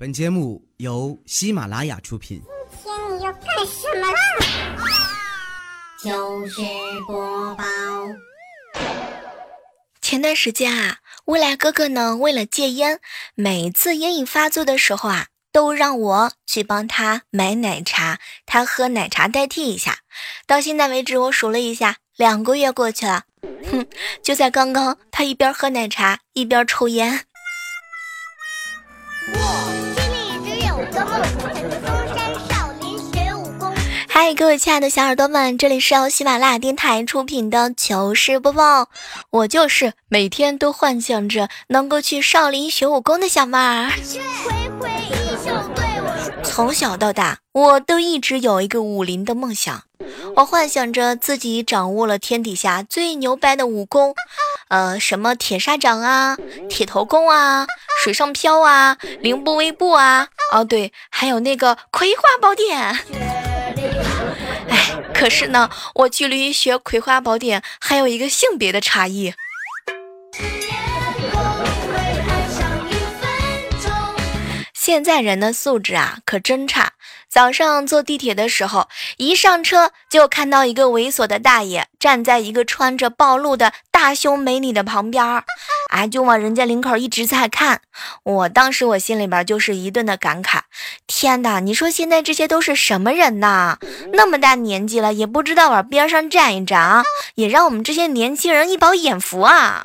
本节目由喜马拉雅出品。今天你要干什么啦？糗事播报。前段时间啊，未来哥哥呢，为了戒烟，每次烟瘾发作的时候啊，都让我去帮他买奶茶，他喝奶茶代替一下。到现在为止，我数了一下，两个月过去了。哼，就在刚刚，他一边喝奶茶一边抽烟。嗨，各位亲爱的小耳朵们，这里是由喜马拉雅电台出品的糗事播报。我就是每天都幻想着能够去少林学武功的小妹儿。从小到大，我都一直有一个武林的梦想。我幻想着自己掌握了天底下最牛掰的武功，呃，什么铁砂掌啊、铁头功啊、水上漂啊、凌波微步啊，哦对，还有那个葵花宝典。可是呢，我距离学《葵花宝典》还有一个性别的差异。现在人的素质啊，可真差。早上坐地铁的时候，一上车就看到一个猥琐的大爷站在一个穿着暴露的大胸美女的旁边儿，啊，就往人家领口一直在看。我当时我心里边就是一顿的感慨：天哪，你说现在这些都是什么人呐？那么大年纪了，也不知道往边上站一站啊，也让我们这些年轻人一饱眼福啊！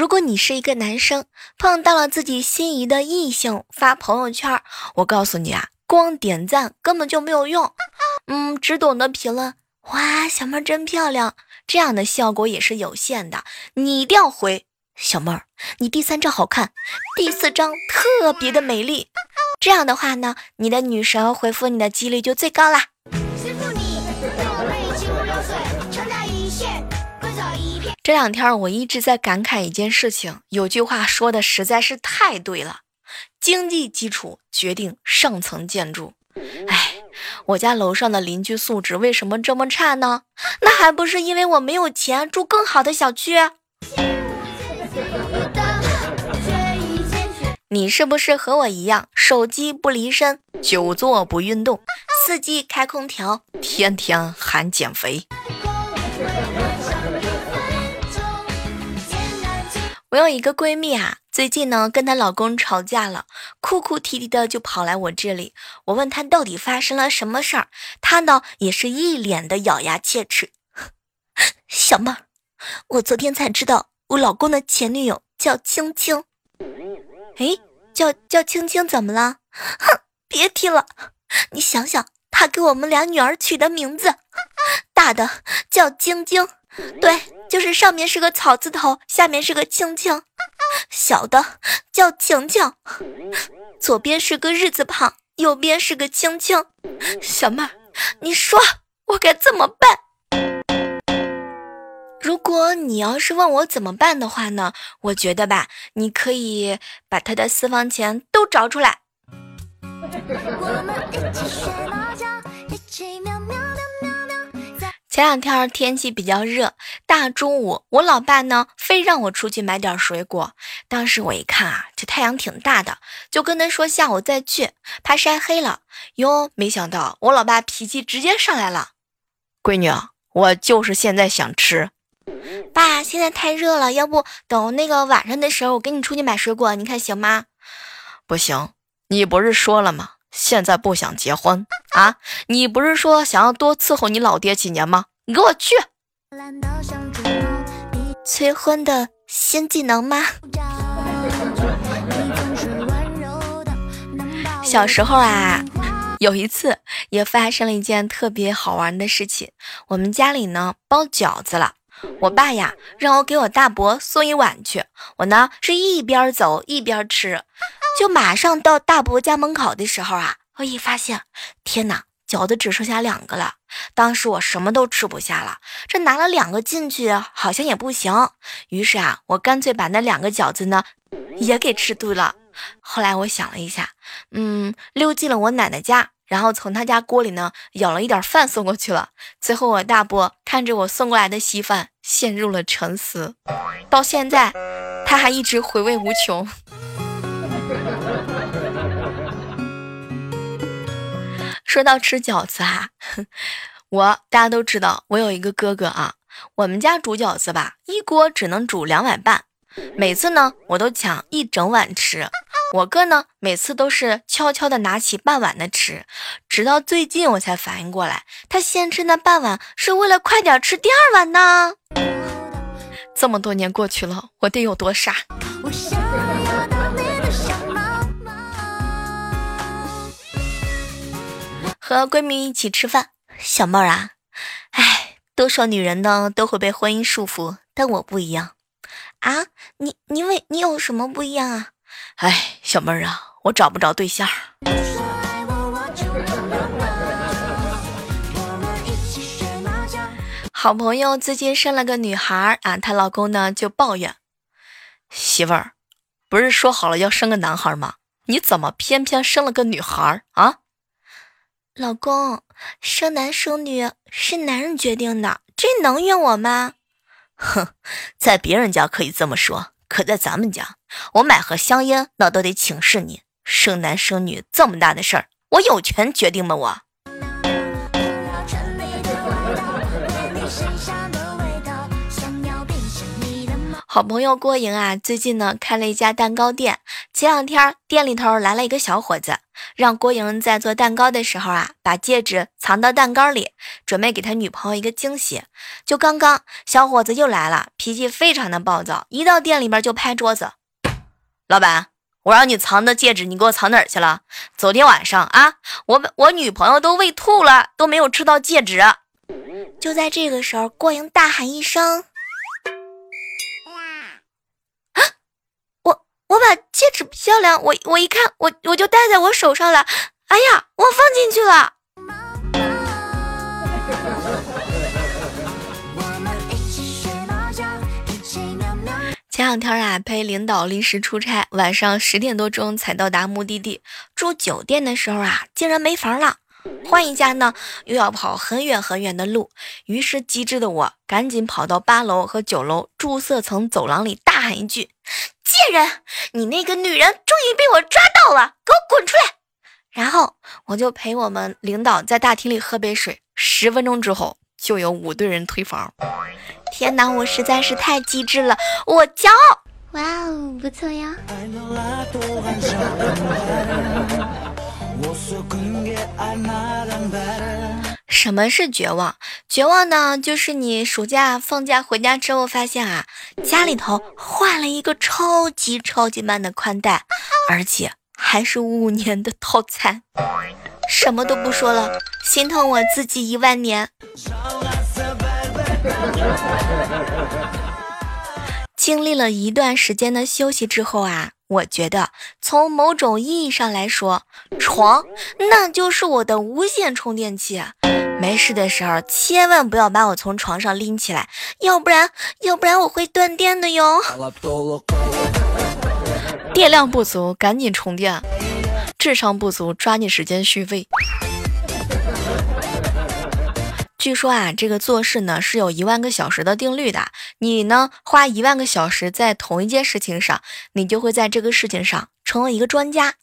如果你是一个男生，碰到了自己心仪的异性发朋友圈，我告诉你啊，光点赞根本就没有用，嗯，只懂得评论，哇，小妹儿真漂亮，这样的效果也是有限的。你一定要回，小妹儿，你第三张好看，第四张特别的美丽，这样的话呢，你的女神回复你的几率就最高啦。这两天我一直在感慨一件事情，有句话说的实在是太对了：经济基础决定上层建筑。哎，我家楼上的邻居素质为什么这么差呢？那还不是因为我没有钱住更好的小区。你是不是和我一样，手机不离身，久坐不运动，四季开空调，天天喊减肥？我有一个闺蜜啊，最近呢跟她老公吵架了，哭哭啼啼的就跑来我这里。我问她到底发生了什么事儿，她呢也是一脸的咬牙切齿。小妹儿，我昨天才知道我老公的前女友叫青青。哎，叫叫青青怎么了？哼，别提了。你想想，他给我们俩女儿取的名字，大的叫晶晶，对。就是上面是个草字头，下面是个青青，小的叫晴晴，左边是个日字旁，右边是个青青。小妹儿，你说我该怎么办？如果你要是问我怎么办的话呢，我觉得吧，你可以把他的私房钱都找出来。前两天天气比较热，大中午我老爸呢非让我出去买点水果。当时我一看啊，这太阳挺大的，就跟他说下午再去，怕晒黑了。哟，没想到我老爸脾气直接上来了。闺女，我就是现在想吃。爸，现在太热了，要不等那个晚上的时候我跟你出去买水果，你看行吗？不行，你不是说了吗？现在不想结婚啊？你不是说想要多伺候你老爹几年吗？你给我去！催婚的新技能吗？小时候啊，有一次也发生了一件特别好玩的事情。我们家里呢包饺子了，我爸呀让我给我大伯送一碗去。我呢是一边走一边吃。就马上到大伯家门口的时候啊，我一发现，天哪，饺子只剩下两个了。当时我什么都吃不下了，这拿了两个进去好像也不行。于是啊，我干脆把那两个饺子呢也给吃对了。后来我想了一下，嗯，溜进了我奶奶家，然后从她家锅里呢舀了一点饭送过去了。最后我大伯看着我送过来的稀饭，陷入了沉思。到现在，他还一直回味无穷。说到吃饺子啊，我大家都知道，我有一个哥哥啊，我们家煮饺子吧，一锅只能煮两碗半，每次呢我都抢一整碗吃，我哥呢每次都是悄悄的拿起半碗的吃，直到最近我才反应过来，他先吃那半碗是为了快点吃第二碗呢。这么多年过去了，我得有多傻？和闺蜜一起吃饭，小妹儿啊，哎，都说女人呢都会被婚姻束缚，但我不一样啊！你你为你有什么不一样啊？哎，小妹儿啊，我找不着对象。好朋友最近生了个女孩啊，她老公呢就抱怨媳妇儿，不是说好了要生个男孩吗？你怎么偏偏生了个女孩啊？老公，生男生女是男人决定的，这能怨我吗？哼，在别人家可以这么说，可在咱们家，我买盒香烟那都得请示你。生男生女这么大的事儿，我有权决定吗？我。好朋友郭莹啊，最近呢开了一家蛋糕店。前两天店里头来了一个小伙子，让郭莹在做蛋糕的时候啊，把戒指藏到蛋糕里，准备给他女朋友一个惊喜。就刚刚，小伙子又来了，脾气非常的暴躁，一到店里边就拍桌子。老板，我让你藏的戒指，你给我藏哪儿去了？昨天晚上啊，我我女朋友都喂吐了，都没有吃到戒指。就在这个时候，郭莹大喊一声。我把戒指漂亮，我我一看，我我就戴在我手上了。哎呀，我放进去了。前两天啊，陪领导临时出差，晚上十点多钟才到达目的地。住酒店的时候啊，竟然没房了。换一家呢，又要跑很远很远的路。于是机智的我赶紧跑到八楼和九楼注册层走廊里，大喊一句。贱人，你那个女人终于被我抓到了，给我滚出来！然后我就陪我们领导在大厅里喝杯水。十分钟之后，就有五队人退房。天哪，我实在是太机智了，我骄傲！哇哦，不错呀。什么是绝望？绝望呢，就是你暑假放假回家之后，发现啊，家里头换了一个超级超级慢的宽带，而且还是五年的套餐。什么都不说了，心疼我自己一万年。经历了一段时间的休息之后啊。我觉得，从某种意义上来说，床那就是我的无线充电器。没事的时候，千万不要把我从床上拎起来，要不然，要不然我会断电的哟。电量不足，赶紧充电；智商不足，抓紧时间续费。据说啊，这个做事呢是有一万个小时的定律的。你呢花一万个小时在同一件事情上，你就会在这个事情上成为一个专家。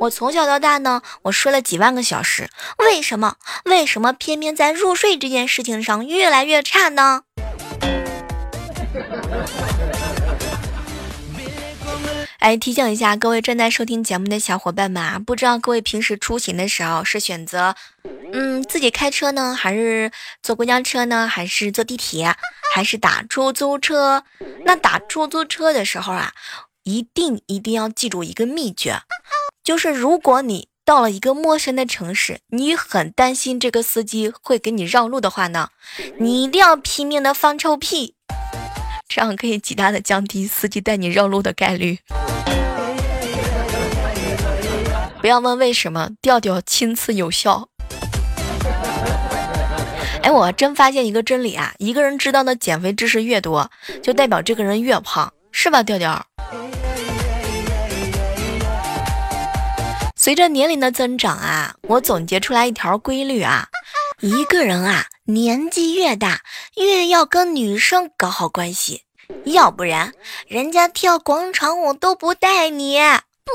我从小到大呢，我睡了几万个小时，为什么？为什么偏偏在入睡这件事情上越来越差呢？哎，提醒一下各位正在收听节目的小伙伴们啊，不知道各位平时出行的时候是选择，嗯，自己开车呢，还是坐公交车呢，还是坐地铁，还是打出租车？那打出租车的时候啊，一定一定要记住一个秘诀，就是如果你到了一个陌生的城市，你很担心这个司机会给你绕路的话呢，你一定要拼命的放臭屁。这样可以极大的降低司机带你绕路的概率。不要问为什么，调调亲测有效。哎，我真发现一个真理啊，一个人知道的减肥知识越多，就代表这个人越胖，是吧，调调？随着年龄的增长啊，我总结出来一条规律啊，一个人啊年纪越大，越要跟女生搞好关系，要不然人家跳广场舞都不带你。不。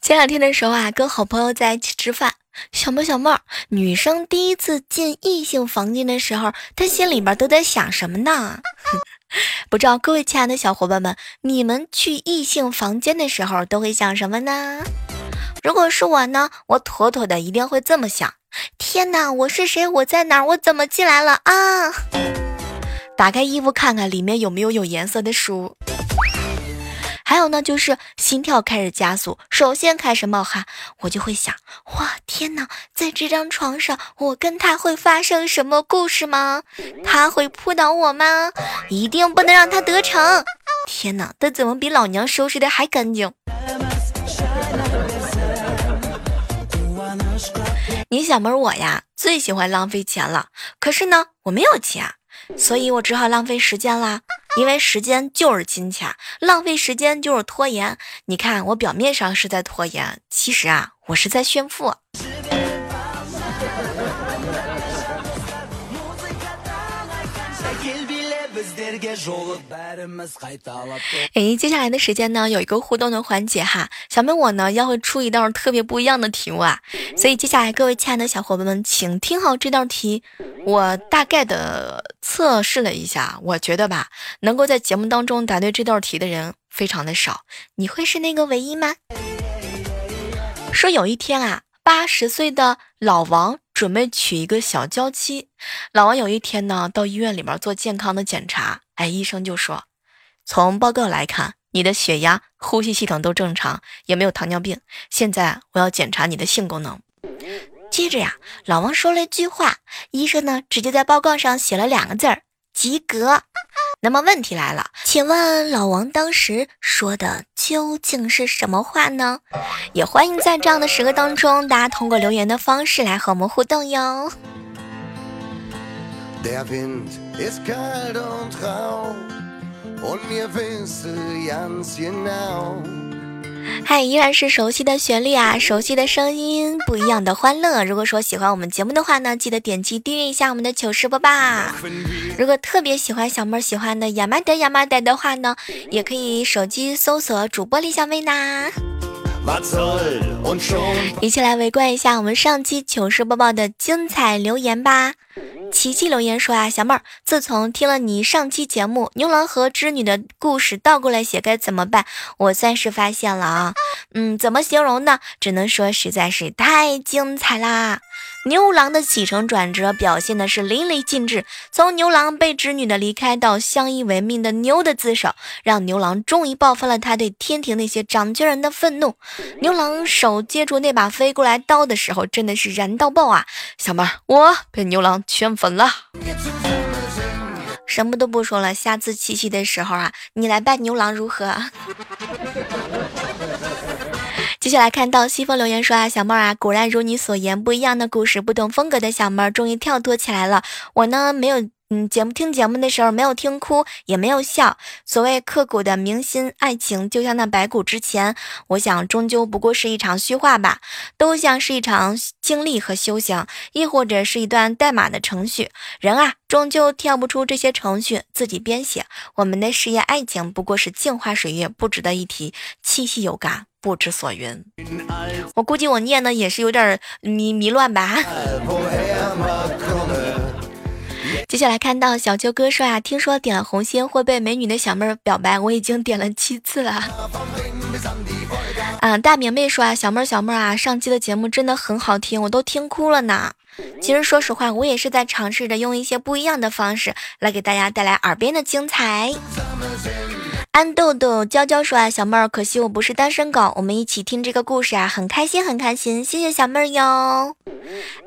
前两天的时候啊，跟好朋友在一起吃饭，小妹小妹儿，女生第一次进异性房间的时候，她心里边都在想什么呢？不知道各位亲爱的小伙伴们，你们去异性房间的时候都会想什么呢？如果是我呢，我妥妥的一定会这么想：天哪，我是谁？我在哪？我怎么进来了啊？打开衣服看看里面有没有有颜色的书。还有呢，就是心跳开始加速，首先开始冒汗，我就会想：哇，天哪，在这张床上，我跟他会发生什么故事吗？他会扑倒我吗？一定不能让他得逞！天哪，他怎么比老娘收拾的还干净？你小妹我呀，最喜欢浪费钱了，可是呢，我没有钱。所以我只好浪费时间啦，因为时间就是金钱，浪费时间就是拖延。你看，我表面上是在拖延，其实啊，我是在炫富。哎，接下来的时间呢，有一个互动的环节哈，小妹我呢要会出一道特别不一样的题目啊，所以接下来各位亲爱的小伙伴们，请听好这道题。我大概的测试了一下，我觉得吧，能够在节目当中答对这道题的人非常的少，你会是那个唯一吗？说有一天啊，八十岁的老王。准备娶一个小娇妻，老王有一天呢到医院里面做健康的检查，哎，医生就说，从报告来看，你的血压、呼吸系统都正常，也没有糖尿病。现在我要检查你的性功能。接着呀，老王说了一句话，医生呢直接在报告上写了两个字儿：及格。那么问题来了，请问老王当时说的究竟是什么话呢？也欢迎在这样的时刻当中，大家通过留言的方式来和我们互动哟。嗨，依然是熟悉的旋律啊，熟悉的声音，不一样的欢乐。如果说喜欢我们节目的话呢，记得点击订阅一下我们的糗事播报。如果特别喜欢小妹儿喜欢的亚麻得亚麻得的话呢，也可以手机搜索主播李小妹呐。一起来围观一下我们上期糗事播报的精彩留言吧。琪琪留言说啊，小妹儿，自从听了你上期节目牛郎和织女的故事倒过来写该怎么办？我算是发现了啊，嗯，怎么形容呢？只能说实在是太精彩啦！牛郎的起承转折表现的是淋漓尽致，从牛郎被织女的离开到相依为命的牛的自首，让牛郎终于爆发了他对天庭那些掌权人的愤怒。牛郎手接住那把飞过来刀的时候，真的是燃到爆啊！小妹儿，我被牛郎圈粉了，什么都不说了，下次七夕的时候啊，你来扮牛郎如何？接下来看到西风留言说啊，小妹儿啊，果然如你所言，不一样的故事，不同风格的小妹儿终于跳脱起来了。我呢，没有。嗯，节目听节目的时候没有听哭，也没有笑。所谓刻骨的铭心爱情，就像那白骨之前，我想终究不过是一场虚化吧，都像是一场经历和修行，亦或者是一段代码的程序。人啊，终究跳不出这些程序，自己编写。我们的事业爱情不过是镜花水月，不值得一提。气息有感，不知所云。我估计我念的也是有点迷迷乱吧。接下来看到小秋哥说啊，听说点了红心会被美女的小妹儿表白，我已经点了七次了。啊，大明妹说啊，小妹儿小妹儿啊，上期的节目真的很好听，我都听哭了呢。其实说实话，我也是在尝试着用一些不一样的方式来给大家带来耳边的精彩。安豆豆娇娇说啊，小妹儿，可惜我不是单身狗，我们一起听这个故事啊，很开心很开心，谢谢小妹儿哟。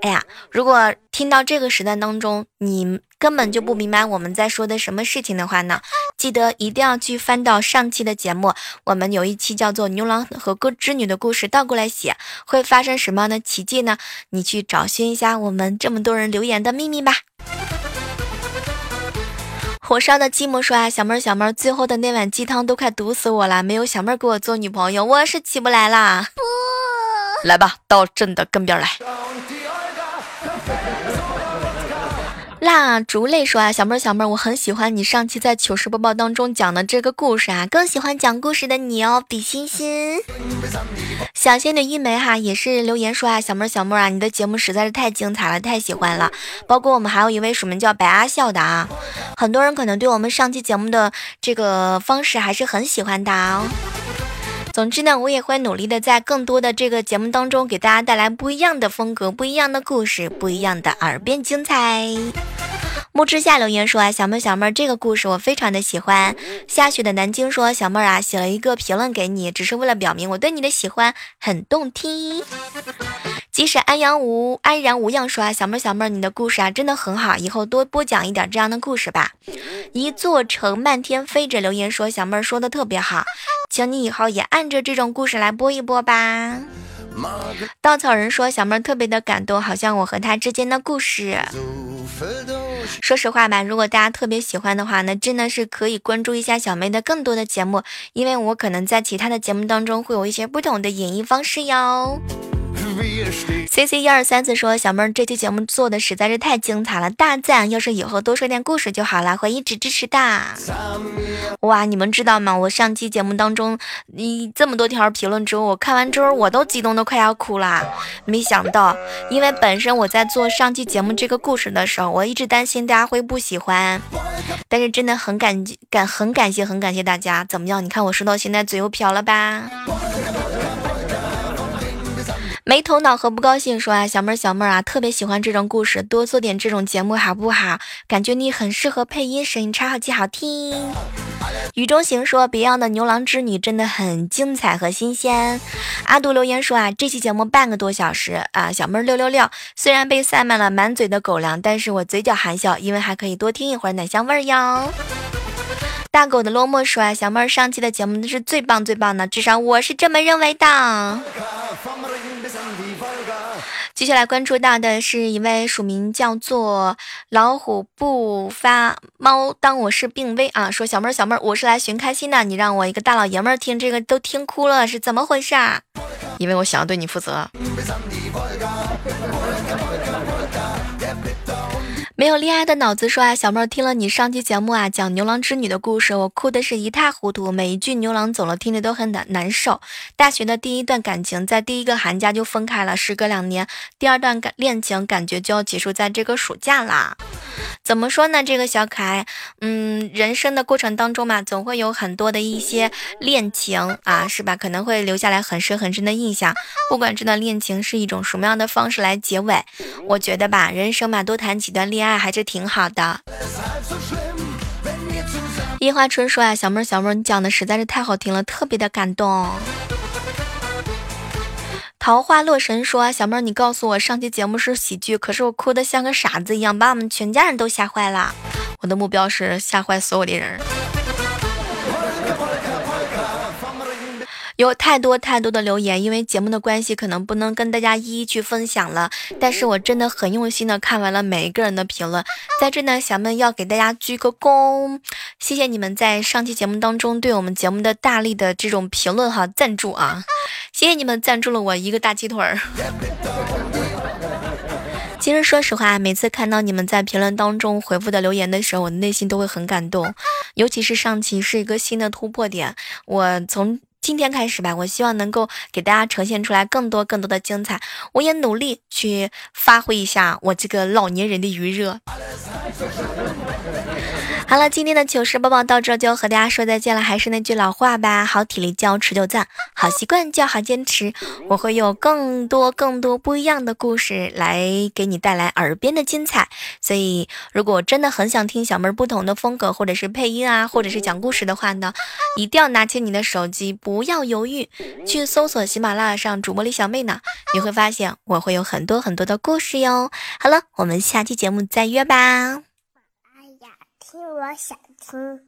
哎呀，如果听到这个时段当中，你根本就不明白我们在说的什么事情的话呢，记得一定要去翻到上期的节目，我们有一期叫做《牛郎和歌织女的故事》，倒过来写会发生什么样的奇迹呢？你去找寻一下我们这么多人留言的秘密吧。火烧的寂寞说啊，小妹儿小妹儿，最后的那碗鸡汤都快毒死我了，没有小妹儿给我做女朋友，我是起不来啦。不，来吧，到朕的跟边来。蜡烛泪说啊，小妹儿小妹儿，我很喜欢你上期在糗事播报当中讲的这个故事啊，更喜欢讲故事的你哦，比心心。小仙女一枚哈也是留言说啊，小妹儿小妹儿啊，你的节目实在是太精彩了，太喜欢了。包括我们还有一位署名叫白阿笑的啊，很多人可能对我们上期节目的这个方式还是很喜欢的哦。总之呢，我也会努力的在更多的这个节目当中给大家带来不一样的风格、不一样的故事、不一样的耳边精彩。木之下留言说啊，小妹小妹，这个故事我非常的喜欢。下雪的南京说，小妹啊，写了一个评论给你，只是为了表明我对你的喜欢很动听。即使安阳无安然无恙说啊，小妹儿小妹儿，你的故事啊真的很好，以后多播讲一点这样的故事吧。一座城漫天飞着留言说，小妹儿说的特别好，请你以后也按着这种故事来播一播吧。稻草人说，小妹儿特别的感动，好像我和他之间的故事。说实话吧，如果大家特别喜欢的话，那真的是可以关注一下小妹的更多的节目，因为我可能在其他的节目当中会有一些不同的演绎方式哟。C C 一二三四说：“小妹儿，这期节目做的实在是太精彩了，大赞！要是以后多说点故事就好了，会一直支持的。”哇，你们知道吗？我上期节目当中，你这么多条评论之后，我看完之后我都激动的快要哭了。没想到，因为本身我在做上期节目这个故事的时候，我一直担心大家会不喜欢，但是真的很感感很感谢很感谢大家。怎么样？你看我说到现在嘴又瓢了吧？没头脑和不高兴说啊，小妹儿小妹儿啊，特别喜欢这种故事，多做点这种节目好不好？感觉你很适合配音，声音超好记好听。雨中行说，Beyond 的牛郎织女真的很精彩和新鲜。阿杜留言说啊，这期节目半个多小时啊，小妹儿六六六。虽然被塞满了满嘴的狗粮，但是我嘴角含笑，因为还可以多听一会儿奶香味儿哟。大狗的落寞说啊，小妹儿上期的节目是最棒最棒的，至少我是这么认为的。接下来关注到的是一位署名叫做老虎不发猫，当我是病危啊，说小妹儿小妹儿，我是来寻开心的，你让我一个大老爷们儿听这个都听哭了，是怎么回事啊？因为我想要对你负责。没有恋爱的脑子说啊，小妹儿听了你上期节目啊，讲牛郎织女的故事，我哭的是一塌糊涂，每一句牛郎走了，听着都很难难受。大学的第一段感情在第一个寒假就分开了，时隔两年，第二段感恋情感觉就要结束在这个暑假啦。怎么说呢？这个小可爱，嗯，人生的过程当中嘛，总会有很多的一些恋情啊，是吧？可能会留下来很深很深的印象。不管这段恋情是一种什么样的方式来结尾，我觉得吧，人生嘛，多谈几段恋。爱还是挺好的。樱花春说呀，小妹儿小妹儿，你讲的实在是太好听了，特别的感动。桃花洛神说，小妹儿，你告诉我上期节目是喜剧，可是我哭得像个傻子一样，把我们全家人都吓坏了。我的目标是吓坏所有的人。有太多太多的留言，因为节目的关系，可能不能跟大家一一去分享了。但是我真的很用心的看完了每一个人的评论，在这呢，小妹要给大家鞠个躬，谢谢你们在上期节目当中对我们节目的大力的这种评论哈赞助啊，谢谢你们赞助了我一个大鸡腿儿。其实说实话，每次看到你们在评论当中回复的留言的时候，我内心都会很感动，尤其是上期是一个新的突破点，我从。今天开始吧，我希望能够给大家呈现出来更多更多的精彩。我也努力去发挥一下我这个老年人的余热。好了，今天的糗事播报到这就和大家说再见了。还是那句老话吧，好体力叫持久战，好习惯叫好坚持。我会有更多更多不一样的故事来给你带来耳边的精彩。所以，如果真的很想听小妹儿不同的风格，或者是配音啊，或者是讲故事的话呢，一定要拿起你的手机，不要犹豫，去搜索喜马拉雅上主播李小妹呢，你会发现我会有很多很多的故事哟。好了，我们下期节目再约吧。我想听。